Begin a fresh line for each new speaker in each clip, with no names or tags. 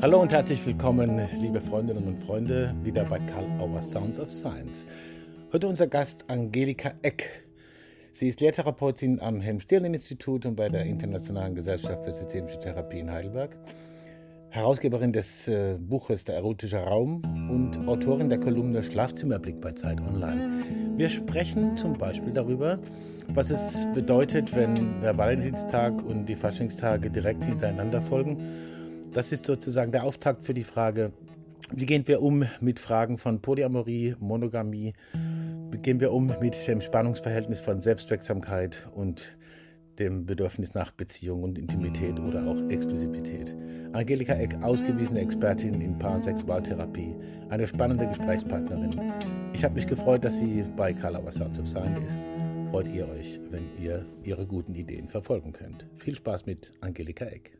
Hallo und herzlich willkommen, liebe Freundinnen und Freunde, wieder bei Karl Auer Sounds of Science. Heute unser Gast Angelika Eck. Sie ist Lehrtherapeutin am Helm-Stirn-Institut und bei der Internationalen Gesellschaft für Systemische Therapie in Heidelberg. Herausgeberin des äh, Buches Der erotische Raum und Autorin der Kolumne Schlafzimmerblick bei Zeit Online. Wir sprechen zum Beispiel darüber, was es bedeutet, wenn der Valentinstag und die Faschingstage direkt hintereinander folgen das ist sozusagen der Auftakt für die Frage, wie gehen wir um mit Fragen von Polyamorie, Monogamie? Wie gehen wir um mit dem Spannungsverhältnis von Selbstwirksamkeit und dem Bedürfnis nach Beziehung und Intimität oder auch Exklusivität? Angelika Eck, ausgewiesene Expertin in Pansexualtherapie, eine spannende Gesprächspartnerin. Ich habe mich gefreut, dass sie bei Kalauer Sounds of Sound ist. Freut ihr euch, wenn ihr ihre guten Ideen verfolgen könnt. Viel Spaß mit Angelika Eck.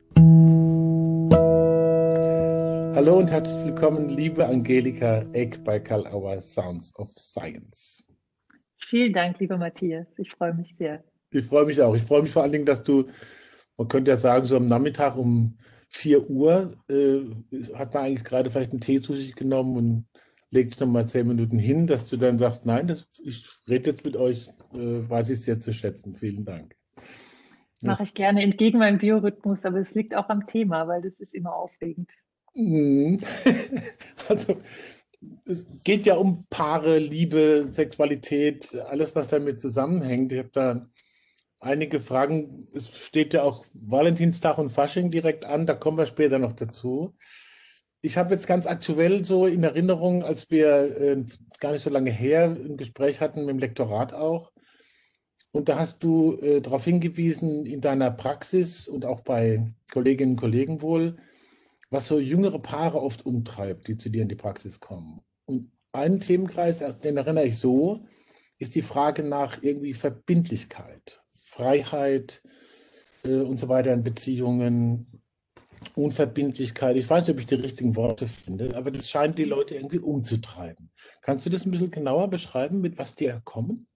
Hallo und herzlich willkommen, liebe Angelika Eck bei Karl Auer Sounds of Science.
Vielen Dank, lieber Matthias. Ich freue mich sehr.
Ich freue mich auch. Ich freue mich vor allen Dingen, dass du, man könnte ja sagen, so am Nachmittag um 4 Uhr äh, hat man eigentlich gerade vielleicht einen Tee zu sich genommen und legt sich nochmal zehn Minuten hin, dass du dann sagst, nein, das, ich rede jetzt mit euch, äh, weiß ich sehr zu schätzen. Vielen Dank.
Mache ich gerne entgegen meinem Biorhythmus, aber es liegt auch am Thema, weil das ist immer aufregend.
Mhm. Also es geht ja um Paare, Liebe, Sexualität, alles, was damit zusammenhängt. Ich habe da einige Fragen. Es steht ja auch Valentinstag und Fasching direkt an, da kommen wir später noch dazu. Ich habe jetzt ganz aktuell so in Erinnerung, als wir äh, gar nicht so lange her ein Gespräch hatten mit dem Lektorat auch. Und da hast du äh, darauf hingewiesen, in deiner Praxis und auch bei Kolleginnen und Kollegen wohl, was so jüngere Paare oft umtreibt, die zu dir in die Praxis kommen. Und einen Themenkreis, den erinnere ich so, ist die Frage nach irgendwie Verbindlichkeit, Freiheit äh, und so weiter in Beziehungen, Unverbindlichkeit. Ich weiß nicht, ob ich die richtigen Worte finde, aber das scheint die Leute irgendwie umzutreiben. Kannst du das ein bisschen genauer beschreiben, mit was die kommen?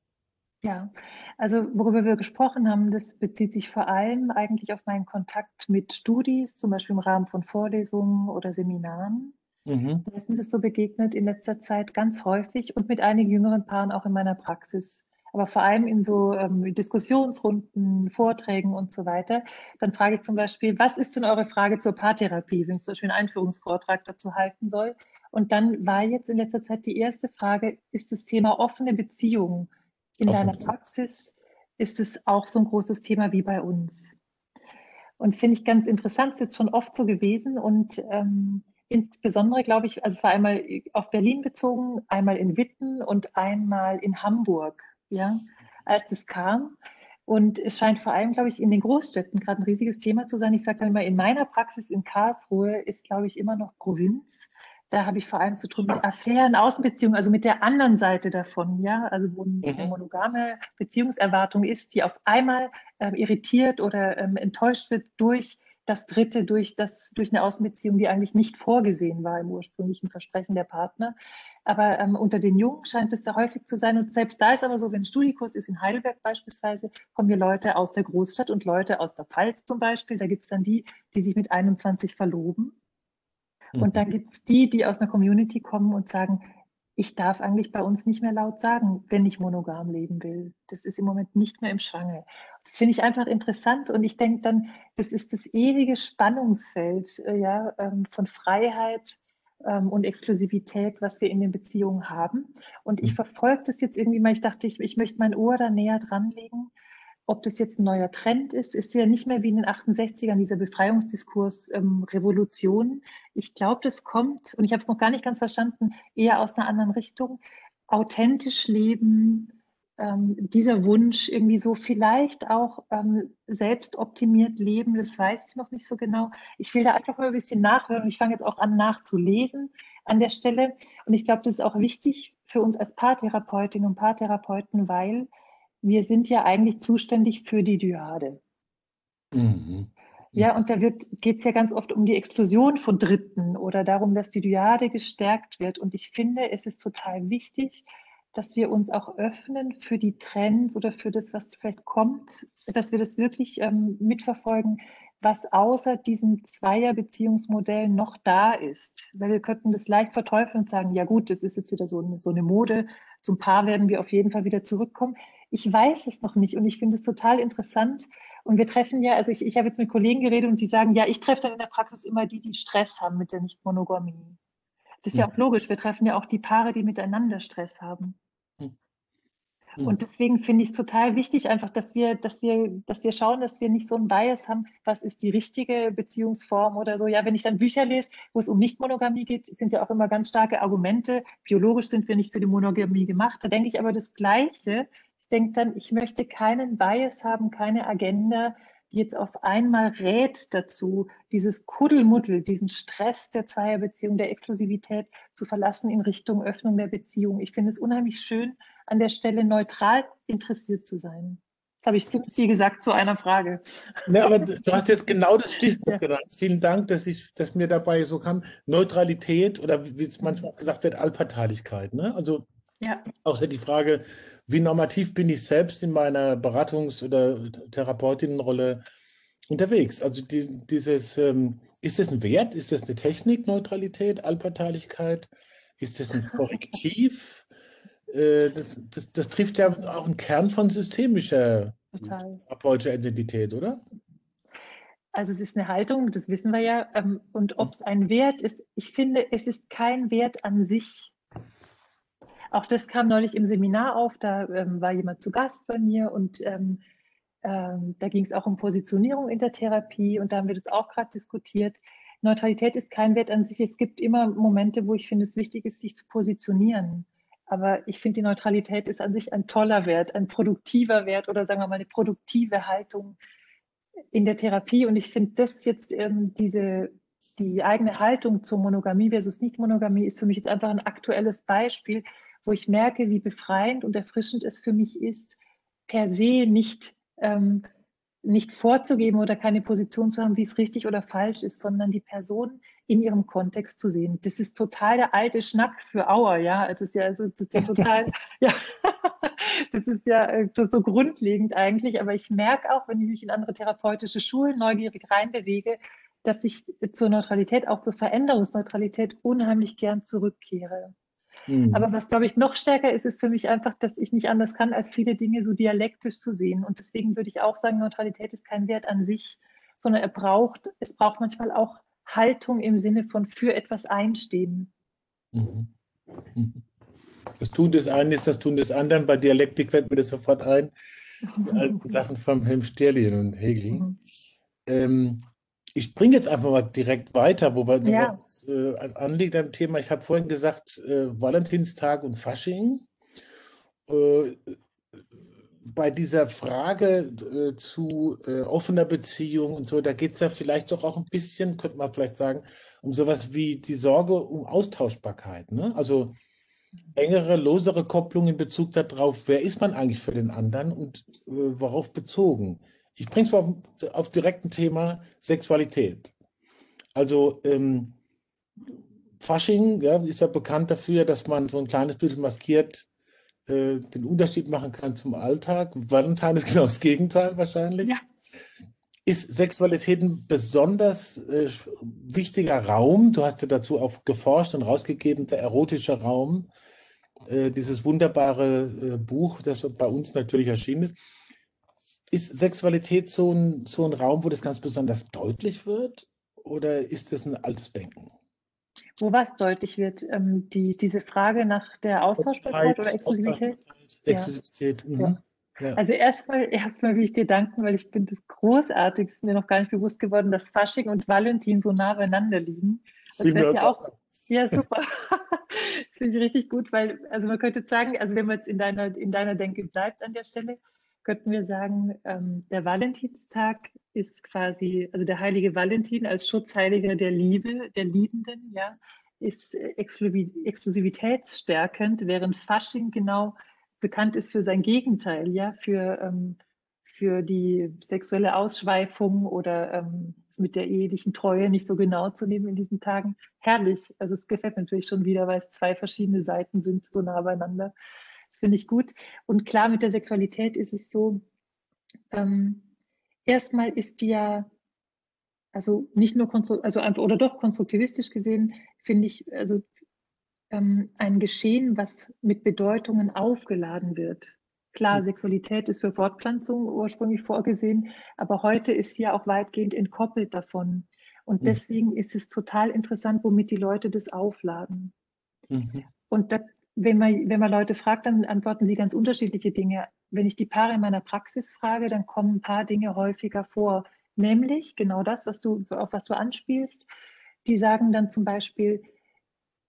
Ja, also worüber wir gesprochen haben, das bezieht sich vor allem eigentlich auf meinen Kontakt mit Studis, zum Beispiel im Rahmen von Vorlesungen oder Seminaren. Mhm. Da ist mir das so begegnet in letzter Zeit ganz häufig und mit einigen jüngeren Paaren auch in meiner Praxis. Aber vor allem in so ähm, Diskussionsrunden, Vorträgen und so weiter. Dann frage ich zum Beispiel, was ist denn eure Frage zur Paartherapie, wenn ich zum Beispiel einen Einführungsvortrag dazu halten soll? Und dann war jetzt in letzter Zeit die erste Frage, ist das Thema offene Beziehungen in deiner Praxis ist es auch so ein großes Thema wie bei uns. Und das finde ich ganz interessant, ist jetzt schon oft so gewesen und ähm, insbesondere, glaube ich, also es war einmal auf Berlin bezogen, einmal in Witten und einmal in Hamburg, ja, als das kam. Und es scheint vor allem, glaube ich, in den Großstädten gerade ein riesiges Thema zu sein. Ich sage dann immer, in meiner Praxis in Karlsruhe ist, glaube ich, immer noch Provinz. Da habe ich vor allem zu tun mit Affären, Außenbeziehungen, also mit der anderen Seite davon, ja, also wo eine mhm. monogame Beziehungserwartung ist, die auf einmal ähm, irritiert oder ähm, enttäuscht wird durch das Dritte, durch, das, durch eine Außenbeziehung, die eigentlich nicht vorgesehen war im ursprünglichen Versprechen der Partner. Aber ähm, unter den Jungen scheint es sehr häufig zu sein. Und selbst da ist aber so, wenn ein Studikurs ist in Heidelberg beispielsweise, kommen hier Leute aus der Großstadt und Leute aus der Pfalz zum Beispiel. Da gibt es dann die, die sich mit 21 verloben und dann mhm. gibt es die, die aus einer Community kommen und sagen, ich darf eigentlich bei uns nicht mehr laut sagen, wenn ich monogam leben will. Das ist im Moment nicht mehr im Schwange. Das finde ich einfach interessant und ich denke dann, das ist das ewige Spannungsfeld äh, ja, ähm, von Freiheit ähm, und Exklusivität, was wir in den Beziehungen haben. Und ich mhm. verfolge das jetzt irgendwie mal, ich dachte, ich, ich möchte mein Ohr da näher dranlegen ob das jetzt ein neuer Trend ist, ist ja nicht mehr wie in den 68ern dieser Befreiungsdiskurs ähm, Revolution. Ich glaube, das kommt, und ich habe es noch gar nicht ganz verstanden, eher aus einer anderen Richtung. Authentisch leben, ähm, dieser Wunsch irgendwie so vielleicht auch ähm, selbst optimiert leben, das weiß ich noch nicht so genau. Ich will da einfach mal ein bisschen nachhören und ich fange jetzt auch an nachzulesen an der Stelle. Und ich glaube, das ist auch wichtig für uns als Paartherapeutinnen und Paartherapeuten, weil wir sind ja eigentlich zuständig für die Dyade. Mhm. Ja, und da geht es ja ganz oft um die Exklusion von Dritten oder darum, dass die Dyade gestärkt wird. Und ich finde, es ist total wichtig, dass wir uns auch öffnen für die Trends oder für das, was vielleicht kommt, dass wir das wirklich ähm, mitverfolgen, was außer diesem Zweierbeziehungsmodell noch da ist. Weil wir könnten das leicht verteufeln und sagen, ja gut, das ist jetzt wieder so eine, so eine Mode. Zum Paar werden wir auf jeden Fall wieder zurückkommen. Ich weiß es noch nicht und ich finde es total interessant. Und wir treffen ja, also ich, ich habe jetzt mit Kollegen geredet und die sagen, ja, ich treffe dann in der Praxis immer die, die Stress haben mit der Nichtmonogamie. Das ist ja auch logisch. Wir treffen ja auch die Paare, die miteinander Stress haben. Mhm. Und deswegen finde ich es total wichtig, einfach, dass wir, dass wir, dass wir schauen, dass wir nicht so ein Bias haben, was ist die richtige Beziehungsform oder so. Ja, wenn ich dann Bücher lese, wo es um Nichtmonogamie geht, sind ja auch immer ganz starke Argumente. Biologisch sind wir nicht für die Monogamie gemacht. Da denke ich aber das Gleiche. Denke dann, ich möchte keinen Bias haben, keine Agenda, die jetzt auf einmal rät dazu, dieses Kuddelmuddel, diesen Stress der Zweierbeziehung, der Exklusivität zu verlassen in Richtung Öffnung der Beziehung. Ich finde es unheimlich schön, an der Stelle neutral interessiert zu sein. Das habe ich ziemlich viel gesagt zu einer Frage.
Ja, aber du hast jetzt genau das Stichwort ja. genannt. Vielen Dank, dass, ich, dass mir dabei so kam. Neutralität oder wie es manchmal gesagt wird, Allparteilichkeit. Ne? Also ja. auch die Frage, wie normativ bin ich selbst in meiner Beratungs- oder Therapeutinnenrolle unterwegs? Also die, dieses, ähm, ist das ein Wert? Ist das eine Technik, Neutralität, Allparteilichkeit? Ist das ein Korrektiv? Äh, das, das, das, trifft ja auch einen Kern von systemischer therapeutischer Identität, oder?
Also es ist eine Haltung, das wissen wir ja. Ähm, und ob es ein Wert ist, ich finde, es ist kein Wert an sich. Auch das kam neulich im Seminar auf, da ähm, war jemand zu Gast bei mir und ähm, ähm, da ging es auch um Positionierung in der Therapie und da haben wir das auch gerade diskutiert. Neutralität ist kein Wert an sich. Es gibt immer Momente, wo ich finde, es wichtig ist, sich zu positionieren. Aber ich finde, die Neutralität ist an sich ein toller Wert, ein produktiver Wert oder sagen wir mal eine produktive Haltung in der Therapie. Und ich finde, das jetzt ähm, diese, die eigene Haltung zur Monogamie versus Nicht-Monogamie ist für mich jetzt einfach ein aktuelles Beispiel, wo ich merke, wie befreiend und erfrischend es für mich ist, per se nicht, ähm, nicht vorzugeben oder keine Position zu haben, wie es richtig oder falsch ist, sondern die Person in ihrem Kontext zu sehen. Das ist total der alte Schnack für Auer, ja. Das ist ja, also, das ist ja total, ja, das ist ja äh, so grundlegend eigentlich. Aber ich merke auch, wenn ich mich in andere therapeutische Schulen neugierig reinbewege, dass ich zur Neutralität, auch zur Veränderungsneutralität unheimlich gern zurückkehre. Mhm. Aber was, glaube ich, noch stärker ist, ist für mich einfach, dass ich nicht anders kann, als viele Dinge so dialektisch zu sehen. Und deswegen würde ich auch sagen, Neutralität ist kein Wert an sich, sondern er braucht, es braucht manchmal auch Haltung im Sinne von für etwas einstehen. Mhm.
Mhm. Das Tun des einen ist das Tun des anderen. Bei Dialektik fällt mir das sofort ein. Die alten Sachen von Helm Sterlin und Hegel. Mhm. Ähm, ich springe jetzt einfach mal direkt weiter, wobei ja. was äh, anliegt am Thema. Ich habe vorhin gesagt, äh, Valentinstag und Fasching. Äh, bei dieser Frage äh, zu äh, offener Beziehung und so, da geht es ja vielleicht doch auch ein bisschen, könnte man vielleicht sagen, um sowas wie die Sorge um Austauschbarkeit. Ne? Also engere, losere Kopplung in Bezug darauf, wer ist man eigentlich für den anderen und äh, worauf bezogen. Ich bringe es auf, auf direkt ein Thema Sexualität. Also ähm, Fasching ja, ist ja bekannt dafür, dass man so ein kleines bisschen maskiert äh, den Unterschied machen kann zum Alltag. Valentine ist genau das Gegenteil wahrscheinlich. Ja. Ist Sexualität ein besonders äh, wichtiger Raum? Du hast ja dazu auch geforscht und rausgegeben, der erotische Raum, äh, dieses wunderbare äh, Buch, das bei uns natürlich erschienen ist. Ist Sexualität so ein, so ein Raum, wo das ganz besonders deutlich wird? Oder ist das ein altes Denken?
Wo was deutlich wird, ähm, die, diese Frage nach der Austauschbarkeit oder Exklusivität?
Exklusivität. Ja. Mhm.
Ja. Also erstmal, erstmal will ich dir danken, weil ich finde es großartig, es ist mir noch gar nicht bewusst geworden, dass Fasching und Valentin so nah beieinander liegen. Das wäre ja auch, ja super. das finde ich richtig gut, weil, also man könnte sagen, also wenn man jetzt in deiner, in deiner Denke bleibt an der Stelle, könnten wir sagen, ähm, der Valentinstag ist quasi, also der heilige Valentin als Schutzheiliger der Liebe, der Liebenden, ja, ist äh, exklusivitätsstärkend, während Fasching genau bekannt ist für sein Gegenteil, ja, für, ähm, für die sexuelle Ausschweifung oder ähm, mit der ehelichen Treue nicht so genau zu nehmen in diesen Tagen. Herrlich. Also es gefällt natürlich schon wieder, weil es zwei verschiedene Seiten sind, so nah beieinander. Das finde ich gut. Und klar, mit der Sexualität ist es so, ähm, erstmal ist die ja also nicht nur also einfach oder doch konstruktivistisch gesehen, finde ich, also ähm, ein Geschehen, was mit Bedeutungen aufgeladen wird. Klar, hm. Sexualität ist für Fortpflanzung ursprünglich vorgesehen, aber heute ist sie ja auch weitgehend entkoppelt davon. Und hm. deswegen ist es total interessant, womit die Leute das aufladen. Mhm. Und da, wenn, man, wenn man Leute fragt, dann antworten sie ganz unterschiedliche Dinge. Wenn ich die Paare in meiner Praxis frage, dann kommen ein paar Dinge häufiger vor. Nämlich genau das, was du, auf was du anspielst. Die sagen dann zum Beispiel,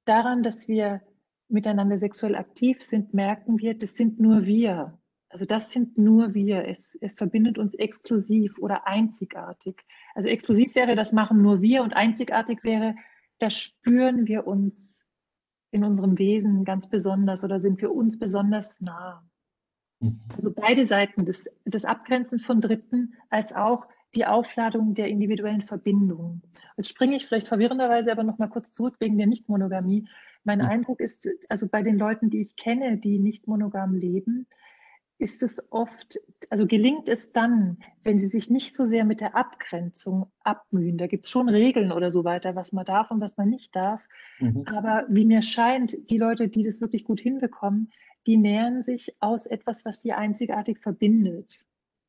daran, dass wir miteinander sexuell aktiv sind, merken wir, das sind nur wir. Also das sind nur wir. Es, es verbindet uns exklusiv oder einzigartig. Also exklusiv wäre, das machen nur wir und einzigartig wäre, da spüren wir uns in unserem Wesen ganz besonders oder sind wir uns besonders nah. Mhm. Also beide Seiten, das, das Abgrenzen von Dritten als auch die Aufladung der individuellen Verbindung. Jetzt springe ich vielleicht verwirrenderweise aber noch mal kurz zurück wegen der Nichtmonogamie. Mein ja. Eindruck ist, also bei den Leuten, die ich kenne, die nicht monogam leben, ist es oft, also gelingt es dann, wenn sie sich nicht so sehr mit der Abgrenzung abmühen. Da gibt es schon Regeln oder so weiter, was man darf und was man nicht darf. Mhm. Aber wie mir scheint, die Leute, die das wirklich gut hinbekommen, die nähern sich aus etwas, was sie einzigartig verbindet.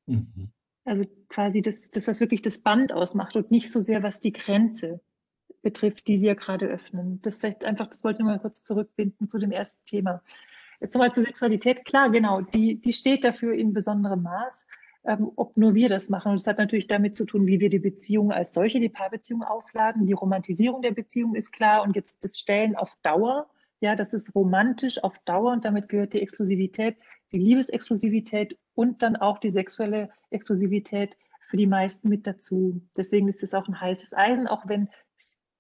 Mhm. Also quasi das, das, was wirklich das Band ausmacht und nicht so sehr, was die Grenze betrifft, die Sie ja gerade öffnen. Das vielleicht einfach, das wollte ich mal kurz zurückbinden zu dem ersten Thema. Jetzt nochmal zur Sexualität. Klar, genau, die, die steht dafür in besonderem Maß, ähm, ob nur wir das machen. Und das hat natürlich damit zu tun, wie wir die Beziehung als solche, die Paarbeziehung aufladen. Die Romantisierung der Beziehung ist klar und jetzt das Stellen auf Dauer. Ja, das ist romantisch auf Dauer und damit gehört die Exklusivität die Liebesexklusivität und dann auch die sexuelle Exklusivität für die meisten mit dazu. Deswegen ist es auch ein heißes Eisen, auch wenn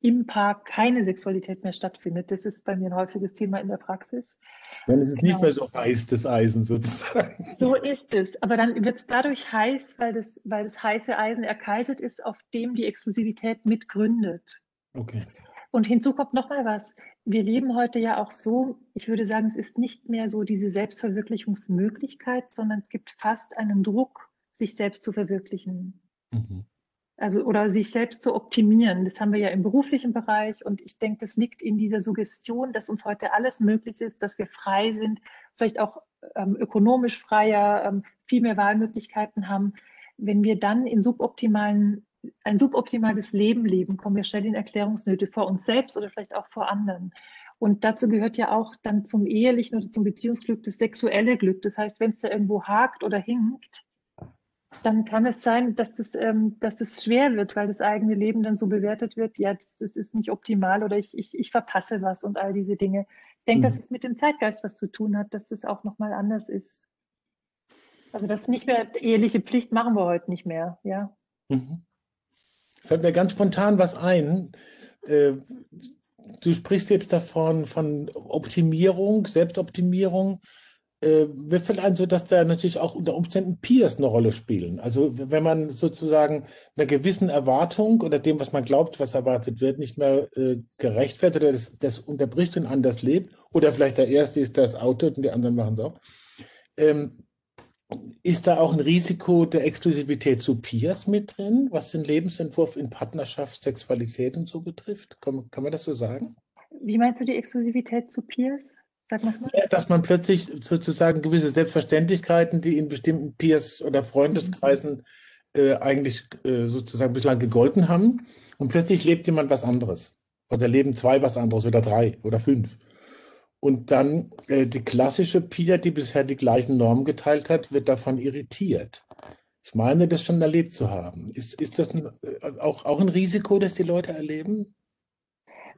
im Paar keine Sexualität mehr stattfindet. Das ist bei mir ein häufiges Thema in der Praxis.
Dann ist es genau. nicht mehr so heiß, das Eisen sozusagen.
So ist es. Aber dann wird es dadurch heiß, weil das, weil das heiße Eisen erkaltet ist, auf dem die Exklusivität mitgründet.
Okay.
Und hinzu kommt noch mal was. Wir leben heute ja auch so, ich würde sagen, es ist nicht mehr so diese Selbstverwirklichungsmöglichkeit, sondern es gibt fast einen Druck, sich selbst zu verwirklichen. Mhm. Also oder sich selbst zu optimieren. Das haben wir ja im beruflichen Bereich und ich denke, das liegt in dieser Suggestion, dass uns heute alles möglich ist, dass wir frei sind, vielleicht auch ähm, ökonomisch freier, ähm, viel mehr Wahlmöglichkeiten haben. Wenn wir dann in suboptimalen ein suboptimales Leben leben, kommen wir schnell in Erklärungsnöte vor uns selbst oder vielleicht auch vor anderen. Und dazu gehört ja auch dann zum ehelichen oder zum Beziehungsglück das sexuelle Glück. Das heißt, wenn es da irgendwo hakt oder hinkt, dann kann es sein, dass das, ähm, dass das schwer wird, weil das eigene Leben dann so bewertet wird, ja, das, das ist nicht optimal oder ich, ich, ich verpasse was und all diese Dinge. Ich denke, mhm. dass es mit dem Zeitgeist was zu tun hat, dass das auch nochmal anders ist. Also das nicht mehr eheliche Pflicht machen wir heute nicht mehr, ja. Mhm
fällt mir ganz spontan was ein. Äh, du sprichst jetzt davon von Optimierung, Selbstoptimierung. Äh, mir fällt ein, so dass da natürlich auch unter Umständen Peers eine Rolle spielen. Also wenn man sozusagen einer gewissen Erwartung oder dem, was man glaubt, was erwartet wird, nicht mehr äh, gerecht wird oder das, das unterbricht und anders lebt, oder vielleicht der Erste ist, es outet und die anderen machen es auch, ähm, ist da auch ein Risiko der Exklusivität zu Peers mit drin, was den Lebensentwurf in Partnerschaft, Sexualität und so betrifft? Kann, kann man das so sagen?
Wie meinst du die Exklusivität zu Peers?
Ja, dass man plötzlich sozusagen gewisse Selbstverständlichkeiten, die in bestimmten Peers- oder Freundeskreisen mhm. äh, eigentlich äh, sozusagen bislang gegolten haben, und plötzlich lebt jemand was anderes. Oder leben zwei was anderes oder drei oder fünf. Und dann äh, die klassische Pia, die bisher die gleichen Normen geteilt hat, wird davon irritiert. Ich meine, das schon erlebt zu haben. Ist, ist das ein, äh, auch, auch ein Risiko, das die Leute erleben?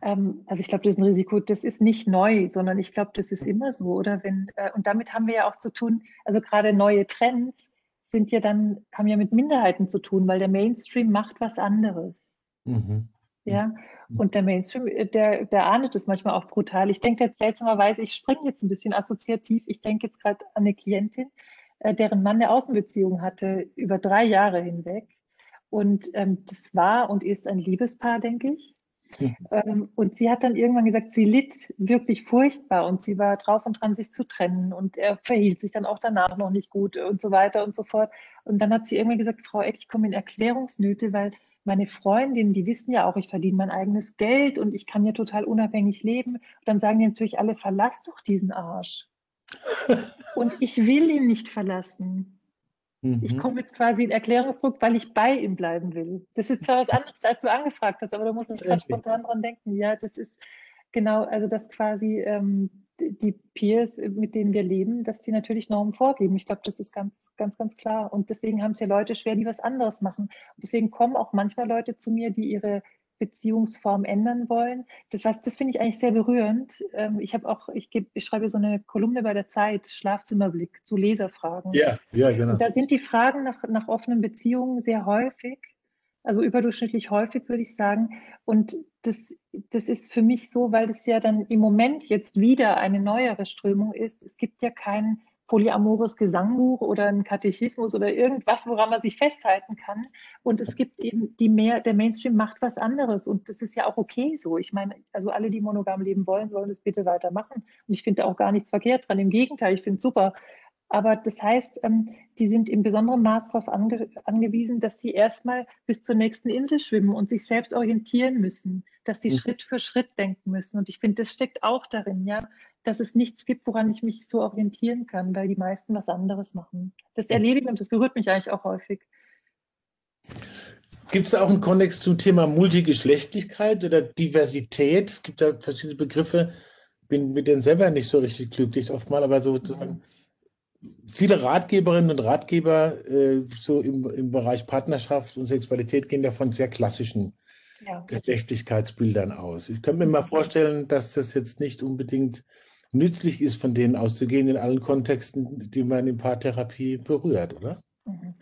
Ähm, also ich glaube, das ist ein Risiko, das ist nicht neu, sondern ich glaube, das ist immer so, oder? Wenn, äh, und damit haben wir ja auch zu tun, also gerade neue Trends sind ja dann, haben ja mit Minderheiten zu tun, weil der Mainstream macht was anderes. Mhm. Ja, mhm. und der Mainstream, äh, der, der ahndet es manchmal auch brutal. Ich denke jetzt seltsamerweise, ich springe jetzt ein bisschen assoziativ. Ich denke jetzt gerade an eine Klientin, äh, deren Mann eine Außenbeziehung hatte über drei Jahre hinweg. Und ähm, das war und ist ein Liebespaar, denke ich. Mhm. Und sie hat dann irgendwann gesagt, sie litt wirklich furchtbar und sie war drauf und dran, sich zu trennen. Und er verhielt sich dann auch danach noch nicht gut und so weiter und so fort. Und dann hat sie irgendwann gesagt, Frau Eck, ich komme in Erklärungsnöte, weil meine Freundinnen, die wissen ja auch, ich verdiene mein eigenes Geld und ich kann ja total unabhängig leben. Und dann sagen die natürlich alle, verlass doch diesen Arsch. und ich will ihn nicht verlassen. Mhm. Ich komme jetzt quasi in Erklärungsdruck, weil ich bei ihm bleiben will. Das ist zwar was anderes, als du angefragt hast, aber du musst gerade spontan dran denken. Ja, das ist genau, also das quasi ähm, die Peers, mit denen wir leben, dass die natürlich Normen vorgeben. Ich glaube, das ist ganz, ganz, ganz klar. Und deswegen haben es ja Leute schwer, die was anderes machen. Und deswegen kommen auch manchmal Leute zu mir, die ihre Beziehungsform ändern wollen. Das, das finde ich eigentlich sehr berührend. Ähm, ich habe auch, ich, geb, ich schreibe so eine Kolumne bei der Zeit, Schlafzimmerblick, zu Leserfragen.
Ja, ja, genau.
Und da sind die Fragen nach, nach offenen Beziehungen sehr häufig, also überdurchschnittlich häufig, würde ich sagen. Und das, das ist für mich so, weil das ja dann im Moment jetzt wieder eine neuere Strömung ist. Es gibt ja kein polyamores Gesangbuch oder ein Katechismus oder irgendwas, woran man sich festhalten kann. Und es gibt eben die mehr, der Mainstream macht was anderes und das ist ja auch okay so. Ich meine, also alle, die monogam leben wollen, sollen das bitte weitermachen. Und ich finde auch gar nichts verkehrt dran. Im Gegenteil, ich finde es super. Aber das heißt, ähm, die sind in besonderem Maß darauf ange angewiesen, dass sie erstmal bis zur nächsten Insel schwimmen und sich selbst orientieren müssen, dass sie mhm. Schritt für Schritt denken müssen. Und ich finde, das steckt auch darin, ja, dass es nichts gibt, woran ich mich so orientieren kann, weil die meisten was anderes machen. Das erlebe ich und das berührt mich eigentlich auch häufig.
Gibt es auch einen Kontext zum Thema Multigeschlechtlichkeit oder Diversität? Es gibt da verschiedene Begriffe, bin mit denen selber nicht so richtig glücklich oftmals, aber sozusagen viele Ratgeberinnen und Ratgeber äh, so im, im Bereich Partnerschaft und Sexualität gehen ja von sehr klassischen ja. Geschlechtlichkeitsbildern aus. Ich könnte mir mal vorstellen, dass das jetzt nicht unbedingt nützlich ist, von denen auszugehen in allen Kontexten, die man in Paartherapie berührt, oder? Mhm.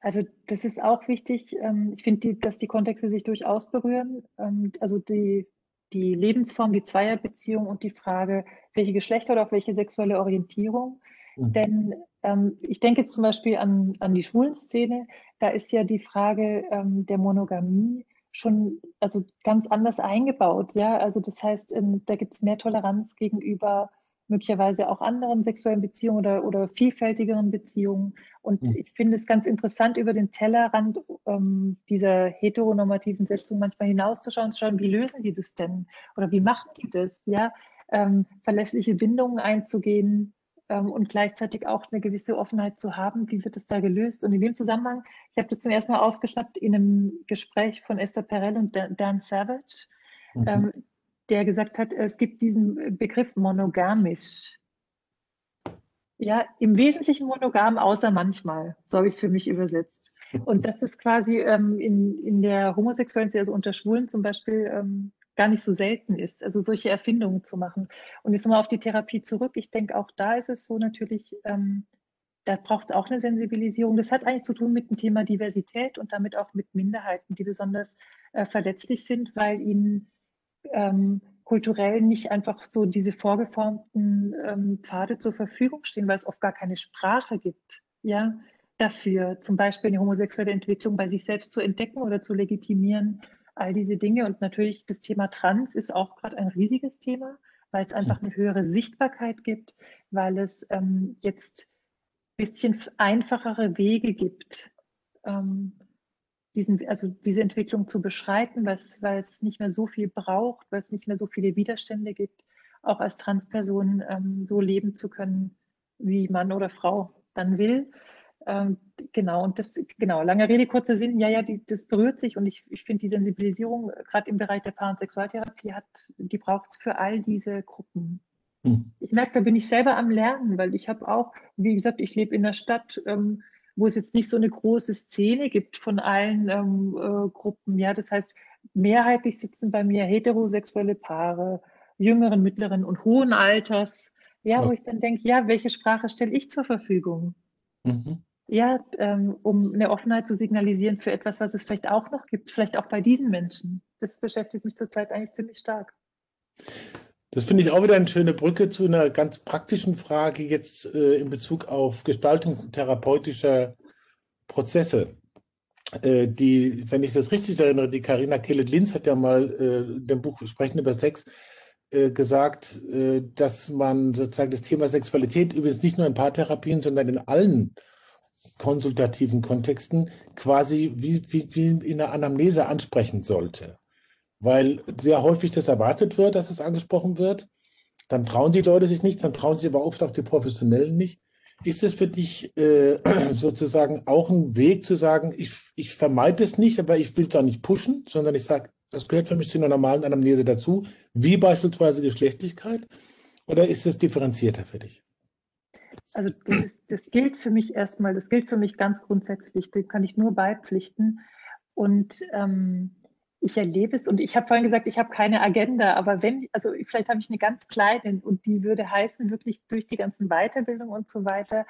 Also das ist auch wichtig. Ähm, ich finde, dass die Kontexte sich durchaus berühren. Ähm, also die, die Lebensform, die Zweierbeziehung und die Frage, welche Geschlechter oder auch welche sexuelle Orientierung. Mhm. Denn ähm, ich denke zum Beispiel an, an die Schwulenszene. Da ist ja die Frage ähm, der Monogamie schon also ganz anders eingebaut. Ja, also das heißt, in, da gibt es mehr Toleranz gegenüber möglicherweise auch anderen sexuellen Beziehungen oder, oder vielfältigeren Beziehungen. Und mhm. ich finde es ganz interessant, über den Tellerrand ähm, dieser heteronormativen Setzung manchmal hinauszuschauen, zu schauen, wie lösen die das denn? Oder wie machen die das? Ja, ähm, verlässliche Bindungen einzugehen, ähm, und gleichzeitig auch eine gewisse Offenheit zu haben, wie wird es da gelöst. Und in dem Zusammenhang, ich habe das zum ersten Mal aufgeschnappt in einem Gespräch von Esther Perel und Dan Savage, mhm. Der gesagt hat, es gibt diesen Begriff monogamisch. Ja, im Wesentlichen monogam, außer manchmal, so habe ich es für mich übersetzt. Und dass das quasi ähm, in, in der homosexuellen, also unter Schwulen zum Beispiel, ähm, gar nicht so selten ist, also solche Erfindungen zu machen. Und jetzt nochmal auf die Therapie zurück. Ich denke, auch da ist es so natürlich, ähm, da braucht es auch eine Sensibilisierung. Das hat eigentlich zu tun mit dem Thema Diversität und damit auch mit Minderheiten, die besonders äh, verletzlich sind, weil ihnen ähm, kulturell nicht einfach so diese vorgeformten ähm, Pfade zur Verfügung stehen, weil es oft gar keine Sprache gibt. Ja, dafür zum Beispiel eine homosexuelle Entwicklung bei sich selbst zu entdecken oder zu legitimieren all diese Dinge. Und natürlich das Thema Trans ist auch gerade ein riesiges Thema, weil es einfach eine höhere Sichtbarkeit gibt, weil es ähm, jetzt ein bisschen einfachere Wege gibt, ähm, diesen, also diese Entwicklung zu beschreiten, weil es nicht mehr so viel braucht, weil es nicht mehr so viele Widerstände gibt, auch als Transperson ähm, so leben zu können, wie Mann oder Frau dann will. Ähm, genau, und das, genau, lange Rede, kurzer Sinn, ja, ja, die, das berührt sich und ich, ich finde die Sensibilisierung, gerade im Bereich der Paar- und Sexualtherapie, hat, die braucht es für all diese Gruppen. Hm. Ich merke, da bin ich selber am Lernen, weil ich habe auch, wie gesagt, ich lebe in einer Stadt, ähm, wo es jetzt nicht so eine große Szene gibt von allen ähm, äh, Gruppen. Ja, das heißt, mehrheitlich sitzen bei mir heterosexuelle Paare, jüngeren, mittleren und hohen Alters. Ja, wo ich dann denke, ja, welche Sprache stelle ich zur Verfügung? Mhm. Ja, ähm, um eine Offenheit zu signalisieren für etwas, was es vielleicht auch noch gibt, vielleicht auch bei diesen Menschen. Das beschäftigt mich zurzeit eigentlich ziemlich stark.
Das finde ich auch wieder eine schöne Brücke zu einer ganz praktischen Frage jetzt äh, in Bezug auf Gestaltung therapeutischer Prozesse. Äh, die, wenn ich das richtig erinnere, die Karina Kellet-Linz hat ja mal äh, in dem Buch Sprechen über Sex äh, gesagt, äh, dass man sozusagen das Thema Sexualität übrigens nicht nur in Paartherapien, sondern in allen konsultativen Kontexten quasi wie, wie, wie in der Anamnese ansprechen sollte. Weil sehr häufig das erwartet wird, dass es angesprochen wird. Dann trauen die Leute sich nicht, dann trauen sich aber oft auch die Professionellen nicht. Ist es für dich äh, sozusagen auch ein Weg zu sagen, ich, ich vermeide es nicht, aber ich will es auch nicht pushen, sondern ich sage, das gehört für mich zu einer normalen Anamnese dazu, wie beispielsweise Geschlechtlichkeit? Oder ist es differenzierter für dich?
Also das, ist, das gilt für mich erstmal, das gilt für mich ganz grundsätzlich, dem kann ich nur beipflichten. Und ähm, ich erlebe es und ich habe vorhin gesagt, ich habe keine Agenda, aber wenn, also vielleicht habe ich eine ganz kleine und die würde heißen, wirklich durch die ganzen Weiterbildungen und so weiter,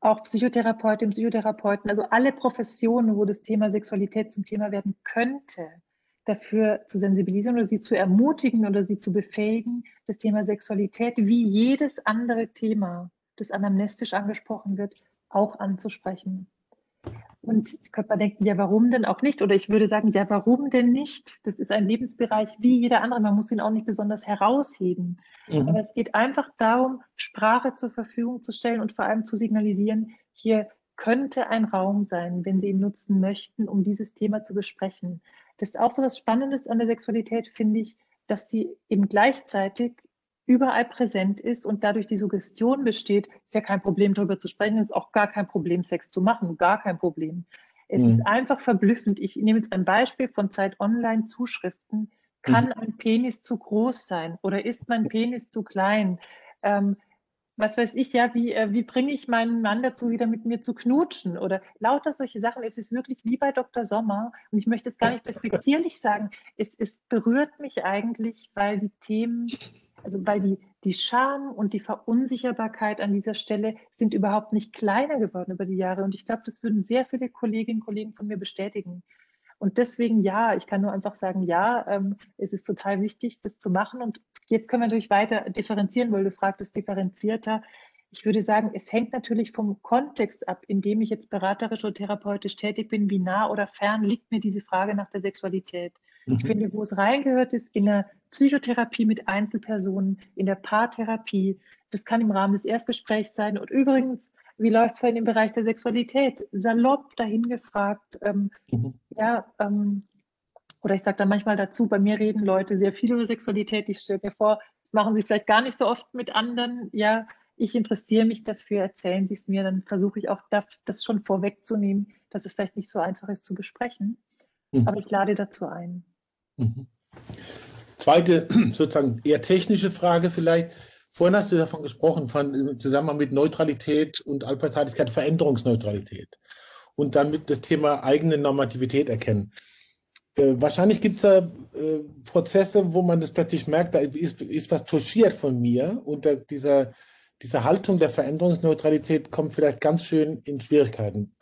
auch Psychotherapeutin, Psychotherapeuten, also alle Professionen, wo das Thema Sexualität zum Thema werden könnte, dafür zu sensibilisieren oder sie zu ermutigen oder sie zu befähigen, das Thema Sexualität wie jedes andere Thema, das anamnestisch angesprochen wird, auch anzusprechen. Und könnte man denken, ja, warum denn auch nicht? Oder ich würde sagen, ja, warum denn nicht? Das ist ein Lebensbereich wie jeder andere. Man muss ihn auch nicht besonders herausheben. Mhm. Aber es geht einfach darum, Sprache zur Verfügung zu stellen und vor allem zu signalisieren, hier könnte ein Raum sein, wenn Sie ihn nutzen möchten, um dieses Thema zu besprechen. Das ist auch so was Spannendes an der Sexualität, finde ich, dass sie eben gleichzeitig überall präsent ist und dadurch die Suggestion besteht, ist ja kein Problem, darüber zu sprechen, ist auch gar kein Problem, Sex zu machen, gar kein Problem. Es mhm. ist einfach verblüffend. Ich nehme jetzt ein Beispiel von Zeit Online Zuschriften. Kann mhm. ein Penis zu groß sein oder ist mein Penis zu klein? Ähm, was weiß ich ja, wie, äh, wie bringe ich meinen Mann dazu, wieder mit mir zu knutschen oder lauter solche Sachen. Es ist wirklich wie bei Dr. Sommer und ich möchte es gar nicht respektierlich sagen. Es, es berührt mich eigentlich, weil die Themen, also weil die, die Scham und die Verunsicherbarkeit an dieser Stelle sind überhaupt nicht kleiner geworden über die Jahre und ich glaube, das würden sehr viele Kolleginnen und Kollegen von mir bestätigen. Und deswegen ja, ich kann nur einfach sagen, ja, ähm, es ist total wichtig, das zu machen. Und jetzt können wir natürlich weiter differenzieren, weil du fragtest differenzierter. Ich würde sagen, es hängt natürlich vom Kontext ab, in dem ich jetzt beraterisch oder therapeutisch tätig bin, wie nah oder fern liegt mir diese Frage nach der Sexualität. Mhm. Ich finde, wo es reingehört, ist in der Psychotherapie mit Einzelpersonen, in der Paartherapie. Das kann im Rahmen des Erstgesprächs sein. Und übrigens, wie läuft es vorhin im Bereich der Sexualität? Salopp dahin gefragt. Ähm, mhm. Ja, ähm, oder ich sage da manchmal dazu, bei mir reden Leute sehr viel über Sexualität. Ich stelle mir vor, das machen sie vielleicht gar nicht so oft mit anderen. Ja, ich interessiere mich dafür, erzählen Sie es mir, dann versuche ich auch das, das, schon vorwegzunehmen, dass es vielleicht nicht so einfach ist zu besprechen. Mhm. Aber ich lade dazu ein.
Mhm. Zweite, sozusagen eher technische Frage vielleicht. Vorhin hast du davon gesprochen, von im Zusammenhang mit Neutralität und Allparteilichkeit, Veränderungsneutralität und dann mit das Thema eigene Normativität erkennen. Äh, wahrscheinlich gibt es da äh, Prozesse, wo man das plötzlich merkt, da ist, ist was touchiert von mir und da, dieser, diese Haltung der Veränderungsneutralität kommt vielleicht ganz schön in Schwierigkeiten.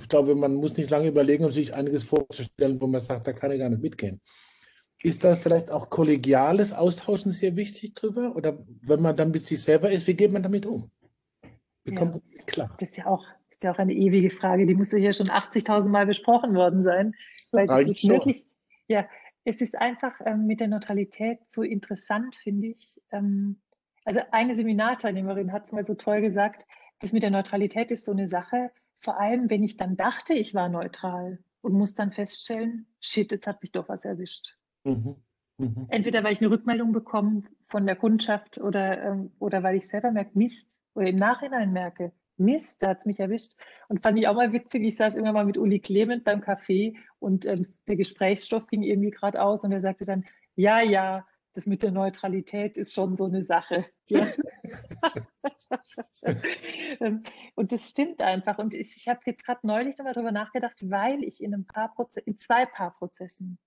Ich glaube, man muss nicht lange überlegen, um sich einiges vorzustellen, wo man sagt, da kann ich gar nicht mitgehen. Ist da vielleicht auch kollegiales Austauschen sehr wichtig drüber? Oder wenn man dann mit sich selber ist, wie geht man damit um?
Wie ja. kommt man klar? Das ist ja auch, ist ja auch eine ewige Frage, die muss ja hier schon 80.000 Mal besprochen worden sein. Weil das ist wirklich, ja, es ist einfach ähm, mit der Neutralität so interessant, finde ich. Ähm, also eine Seminarteilnehmerin hat es mal so toll gesagt, das mit der Neutralität ist so eine Sache, vor allem wenn ich dann dachte, ich war neutral und muss dann feststellen, shit, jetzt hat mich doch was erwischt. Mhm. Mhm. Entweder weil ich eine Rückmeldung bekomme von der Kundschaft oder, ähm, oder weil ich selber merke, Mist, oder im Nachhinein merke, Mist, da hat es mich erwischt. Und fand ich auch mal witzig, ich saß irgendwann mal mit Uli Clement beim Café und ähm, der Gesprächsstoff ging irgendwie gerade aus und er sagte dann, ja, ja, das mit der Neutralität ist schon so eine Sache. Ja. Ähm, und das stimmt einfach. Und ich, ich habe jetzt gerade neulich nochmal darüber nachgedacht, weil ich in, ein paar Proze in zwei Paarprozessen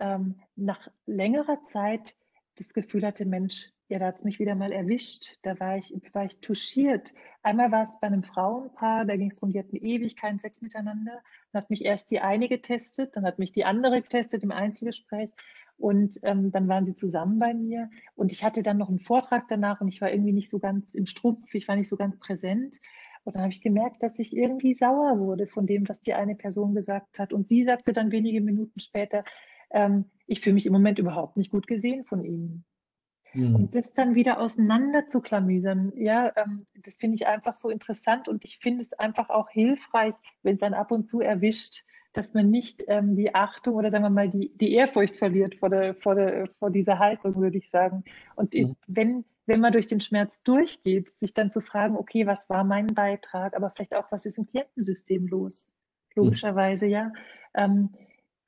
ähm, nach längerer Zeit das Gefühl hatte, Mensch, ja, da hat es mich wieder mal erwischt. Da war ich, war ich touchiert. Einmal war es bei einem Frauenpaar, da ging es darum, die hatten ewig keinen Sex miteinander. Dann hat mich erst die eine getestet, dann hat mich die andere getestet im Einzelgespräch. Und ähm, dann waren sie zusammen bei mir. Und ich hatte dann noch einen Vortrag danach und ich war irgendwie nicht so ganz im Strumpf, ich war nicht so ganz präsent. Und dann habe ich gemerkt, dass ich irgendwie sauer wurde von dem, was die eine Person gesagt hat. Und sie sagte dann wenige Minuten später, ähm, ich fühle mich im Moment überhaupt nicht gut gesehen von Ihnen. Mhm. Und das dann wieder auseinander zu klamüsern, ja, ähm, das finde ich einfach so interessant und ich finde es einfach auch hilfreich, wenn es dann ab und zu erwischt, dass man nicht ähm, die Achtung oder sagen wir mal die, die Ehrfurcht verliert vor, der, vor, der, vor dieser Haltung, würde ich sagen. Und mhm. wenn, wenn man durch den Schmerz durchgeht, sich dann zu fragen, okay, was war mein Beitrag, aber vielleicht auch, was ist im Klientensystem los? Mhm. Logischerweise, mhm. ja. Ähm,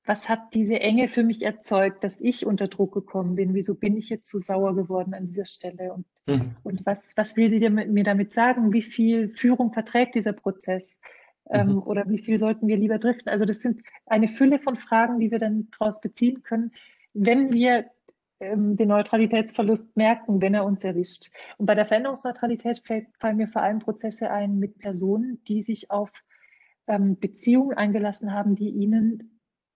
was hat diese Enge für mich erzeugt, dass ich unter Druck gekommen bin? Wieso bin ich jetzt so sauer geworden an dieser Stelle? Und, mhm. und was, was will sie dir mit, mir damit sagen? Wie viel Führung verträgt dieser Prozess? Ähm, mhm. Oder wie viel sollten wir lieber driften? Also das sind eine Fülle von Fragen, die wir dann daraus beziehen können, wenn wir ähm, den Neutralitätsverlust merken, wenn er uns erwischt. Und bei der Veränderungsneutralität fallen mir vor allem Prozesse ein mit Personen, die sich auf ähm, Beziehungen eingelassen haben, die ihnen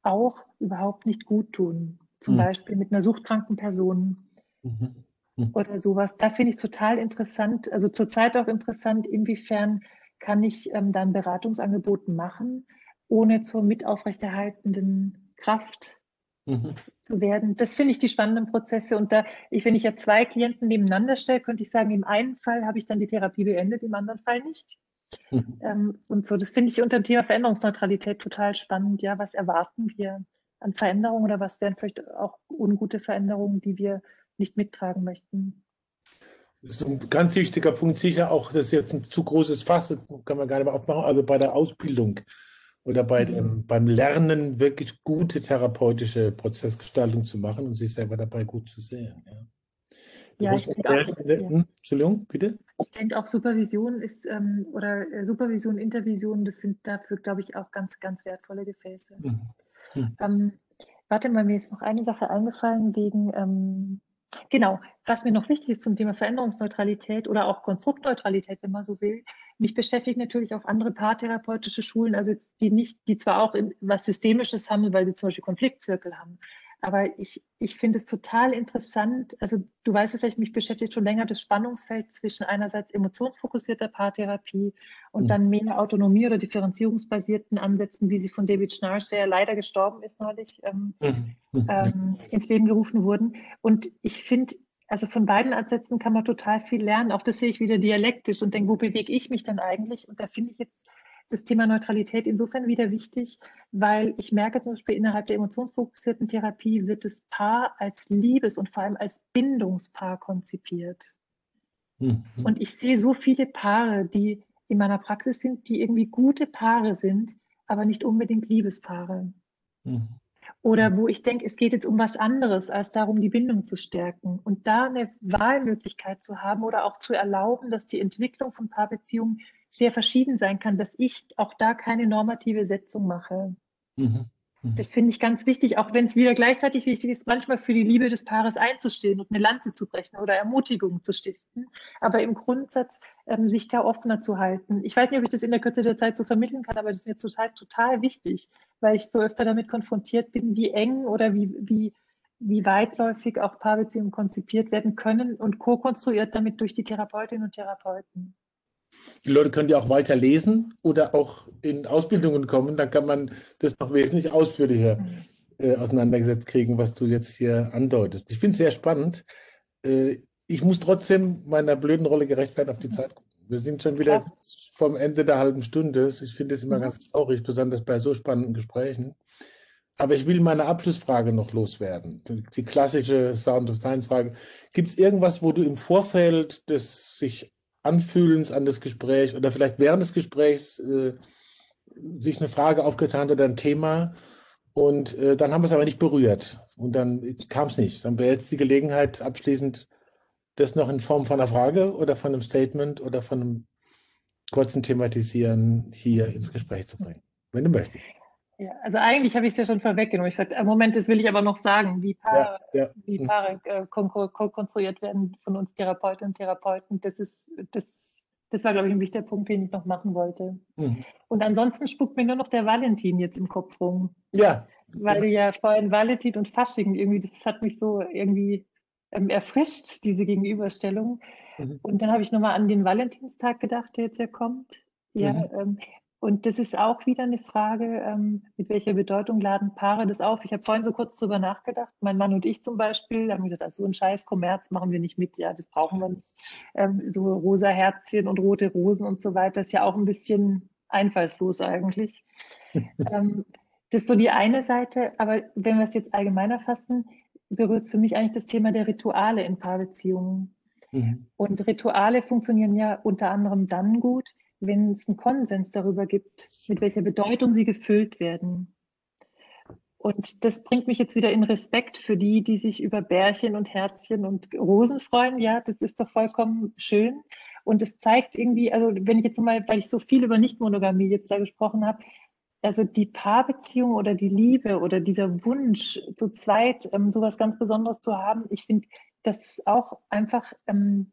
auch überhaupt nicht gut tun. Zum mhm. Beispiel mit einer suchtkranken Person mhm. Mhm. oder sowas. Da finde ich es total interessant, also zurzeit auch interessant, inwiefern kann ich ähm, dann Beratungsangebote machen, ohne zur mitaufrechterhaltenden Kraft mhm. zu werden. Das finde ich die spannenden Prozesse. Und da, ich, wenn ich ja zwei Klienten nebeneinander stelle, könnte ich sagen, im einen Fall habe ich dann die Therapie beendet, im anderen Fall nicht. Mhm. Ähm, und so, das finde ich unter dem Thema Veränderungsneutralität total spannend. Ja, was erwarten wir an Veränderungen oder was wären vielleicht auch ungute Veränderungen, die wir nicht mittragen möchten?
Das ist ein ganz wichtiger Punkt, sicher auch, das ist jetzt ein zu großes Fass, kann man gar nicht mehr aufmachen, also bei der Ausbildung oder bei mhm. dem, beim Lernen wirklich gute therapeutische Prozessgestaltung zu machen und sich selber dabei gut zu sehen. Ja.
Ja, ich denke auch, ja. Entschuldigung, bitte? Ich denke auch Supervision ist ähm, oder äh, Supervision, Intervision, das sind dafür, glaube ich, auch ganz, ganz wertvolle Gefäße. Mhm. Mhm. Ähm, warte mal, mir ist noch eine Sache eingefallen wegen, ähm, genau, was mir noch wichtig ist zum Thema Veränderungsneutralität oder auch Konstruktneutralität, wenn man so will. Mich beschäftigt natürlich auch andere paartherapeutische Schulen, also jetzt die nicht, die zwar auch in, was Systemisches haben, weil sie zum Beispiel Konfliktzirkel haben, aber ich, ich finde es total interessant. Also du weißt es vielleicht, mich beschäftigt schon länger das Spannungsfeld zwischen einerseits emotionsfokussierter Paartherapie und mhm. dann mehr Autonomie- oder differenzierungsbasierten Ansätzen, wie sie von David Schnarch, der leider gestorben ist neulich, ähm, mhm. mhm. ähm, ins Leben gerufen wurden. Und ich finde, also von beiden Ansätzen kann man total viel lernen. Auch das sehe ich wieder dialektisch und denke, wo bewege ich mich dann eigentlich? Und da finde ich jetzt das Thema Neutralität insofern wieder wichtig, weil ich merke zum Beispiel innerhalb der emotionsfokussierten Therapie wird das Paar als Liebes- und vor allem als Bindungspaar konzipiert. Mhm. Und ich sehe so viele Paare, die in meiner Praxis sind, die irgendwie gute Paare sind, aber nicht unbedingt Liebespaare. Mhm. Oder wo ich denke, es geht jetzt um was anderes, als darum, die Bindung zu stärken. Und da eine Wahlmöglichkeit zu haben oder auch zu erlauben, dass die Entwicklung von Paarbeziehungen sehr verschieden sein kann, dass ich auch da keine normative Setzung mache. Mhm. Mhm. Das finde ich ganz wichtig, auch wenn es wieder gleichzeitig wichtig ist, manchmal für die Liebe des Paares einzustehen und eine Lanze zu brechen oder Ermutigung zu stiften. Aber im Grundsatz ähm, sich da offener zu halten. Ich weiß nicht, ob ich das in der Kürze der Zeit so vermitteln kann, aber das ist mir total, total wichtig, weil ich so öfter damit konfrontiert bin, wie eng oder wie, wie, wie weitläufig auch Paarbeziehungen konzipiert werden können und co-konstruiert damit durch die Therapeutinnen und Therapeuten.
Die Leute können ja auch weiter lesen oder auch in Ausbildungen kommen. Dann kann man das noch wesentlich ausführlicher äh, auseinandergesetzt kriegen, was du jetzt hier andeutest. Ich finde es sehr spannend. Äh, ich muss trotzdem meiner blöden Rolle gerecht werden, auf die Zeit gucken. Wir sind schon wieder ja. vom Ende der halben Stunde. Ich finde es immer mhm. ganz traurig, besonders bei so spannenden Gesprächen. Aber ich will meine Abschlussfrage noch loswerden. Die klassische Sound of Science Frage. Gibt es irgendwas, wo du im Vorfeld des sich Anfühlens an das Gespräch oder vielleicht während des Gesprächs äh, sich eine Frage aufgetan oder ein Thema und äh, dann haben wir es aber nicht berührt und dann kam es nicht. Dann wäre jetzt die Gelegenheit abschließend, das noch in Form von einer Frage oder von einem Statement oder von einem kurzen Thematisieren hier ins Gespräch zu bringen, wenn du möchtest.
Ja, also eigentlich habe ich es ja schon vorweggenommen. Ich sagte, Moment, das will ich aber noch sagen, wie Paare, ja, ja. Wie mhm. Paare äh, kon kon konstruiert werden von uns Therapeutinnen und Therapeuten. Das ist, das, das war, glaube ich, ein wichtiger Punkt, den ich noch machen wollte. Mhm. Und ansonsten spuckt mir nur noch der Valentin jetzt im Kopf rum.
Ja.
Weil du ja vorhin Valentin und Fasching irgendwie, das hat mich so irgendwie ähm, erfrischt, diese Gegenüberstellung. Mhm. Und dann habe ich nochmal an den Valentinstag gedacht, der jetzt ja kommt. Ja, mhm. ähm, und das ist auch wieder eine Frage, ähm, mit welcher Bedeutung laden Paare das auf? Ich habe vorhin so kurz drüber nachgedacht. Mein Mann und ich zum Beispiel haben gesagt, also so ein scheiß Kommerz machen wir nicht mit. Ja, das brauchen wir nicht. Ähm, so rosa Herzchen und rote Rosen und so weiter ist ja auch ein bisschen einfallslos eigentlich. ähm, das ist so die eine Seite. Aber wenn wir es jetzt allgemeiner fassen, berührt es für mich eigentlich das Thema der Rituale in Paarbeziehungen. Mhm. Und Rituale funktionieren ja unter anderem dann gut, wenn es einen Konsens darüber gibt, mit welcher Bedeutung sie gefüllt werden. Und das bringt mich jetzt wieder in Respekt für die, die sich über Bärchen und Herzchen und Rosen freuen. Ja, das ist doch vollkommen schön. Und es zeigt irgendwie, also wenn ich jetzt mal, weil ich so viel über Nichtmonogamie jetzt da gesprochen habe, also die Paarbeziehung oder die Liebe oder dieser Wunsch, zu zweit ähm, sowas ganz Besonderes zu haben, ich finde, das ist auch einfach ähm,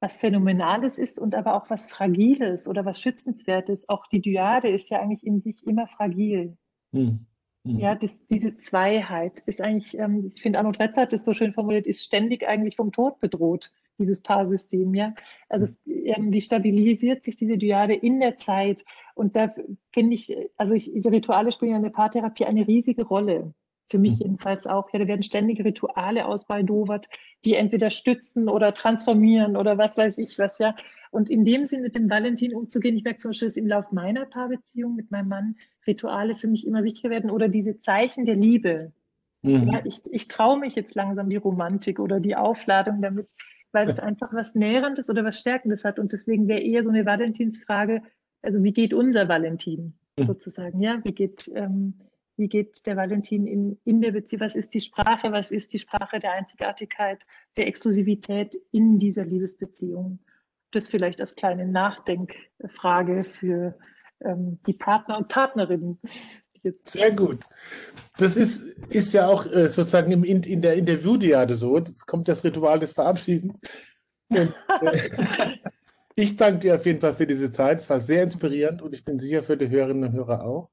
was Phänomenales ist und aber auch was Fragiles oder was Schützenswertes. Auch die Dyade ist ja eigentlich in sich immer fragil. Hm. Hm. Ja, das, diese Zweiheit ist eigentlich, ähm, ich finde, Arno Dretzer hat das so schön formuliert, ist ständig eigentlich vom Tod bedroht, dieses Paarsystem. Ja? Also hm. es, irgendwie stabilisiert sich diese Dyade in der Zeit. Und da finde ich, also ich, diese Rituale spielen ja in der Paartherapie eine riesige Rolle. Für mich mhm. jedenfalls auch. Ja, da werden ständig Rituale ausbaldowert, die entweder stützen oder transformieren oder was weiß ich was, ja. Und in dem Sinn mit dem Valentin umzugehen, ich merke zum Beispiel, dass im Lauf meiner Paarbeziehung mit meinem Mann Rituale für mich immer wichtiger werden oder diese Zeichen der Liebe. Mhm. Ja, ich, ich traue mich jetzt langsam die Romantik oder die Aufladung damit, weil es einfach was Nährendes oder was Stärkendes hat. Und deswegen wäre eher so eine Valentinsfrage, also wie geht unser Valentin mhm. sozusagen, ja? Wie geht, ähm, wie geht der Valentin in, in der Beziehung, was ist die Sprache, was ist die Sprache der Einzigartigkeit, der Exklusivität in dieser Liebesbeziehung. Das vielleicht als kleine Nachdenkfrage für ähm, die Partner und Partnerinnen.
Sehr gut. Das ist, ist ja auch äh, sozusagen im, in, in der Interviewdiade so. Es kommt das Ritual des Verabschiedens. Und, äh, ich danke dir auf jeden Fall für diese Zeit. Es war sehr inspirierend und ich bin sicher für die Hörerinnen und Hörer auch.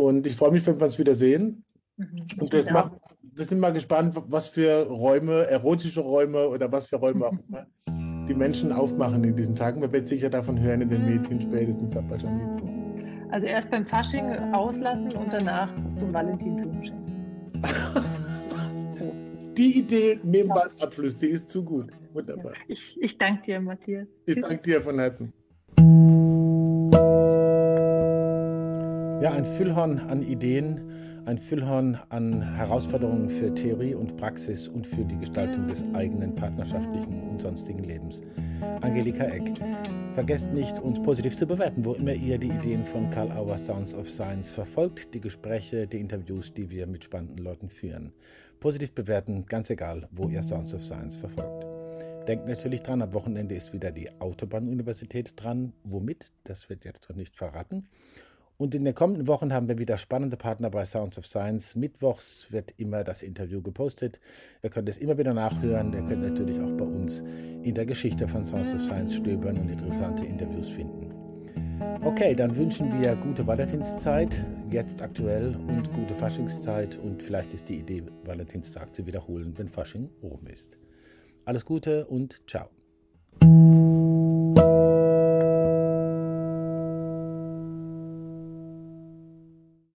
Und ich freue mich, wenn wir uns wiedersehen. Mhm, und wir, machen, wir sind mal gespannt, was für Räume, erotische Räume oder was für Räume auch immer die Menschen aufmachen in diesen Tagen. Wir werden sicher davon hören in den Medien spätestens ab
Also erst beim Fasching auslassen und danach zum Valentinblumen schenken.
die Idee nehmen wir als Abschluss, die ist zu gut. Wunderbar.
Ich, ich danke dir, Matthias.
Ich danke dir von Herzen. Ja, ein Füllhorn an Ideen, ein Füllhorn an Herausforderungen für Theorie und Praxis und für die Gestaltung des eigenen partnerschaftlichen und sonstigen Lebens. Angelika Eck. Vergesst nicht, uns positiv zu bewerten, wo immer ihr die Ideen von Karl Auer Sounds of Science verfolgt, die Gespräche, die Interviews, die wir mit spannenden Leuten führen. Positiv bewerten, ganz egal, wo ihr Sounds of Science verfolgt. Denkt natürlich dran, am Wochenende ist wieder die Autobahnuniversität dran. Womit? Das wird jetzt noch nicht verraten. Und in den kommenden Wochen haben wir wieder spannende Partner bei Sounds of Science. Mittwochs wird immer das Interview gepostet. Ihr könnt es immer wieder nachhören. Ihr könnt natürlich auch bei uns in der Geschichte von Sounds of Science stöbern und interessante Interviews finden. Okay, dann wünschen wir gute Valentinszeit, jetzt aktuell, und gute Faschingszeit. Und vielleicht ist die Idee, Valentinstag zu wiederholen, wenn Fasching rum ist. Alles Gute und ciao.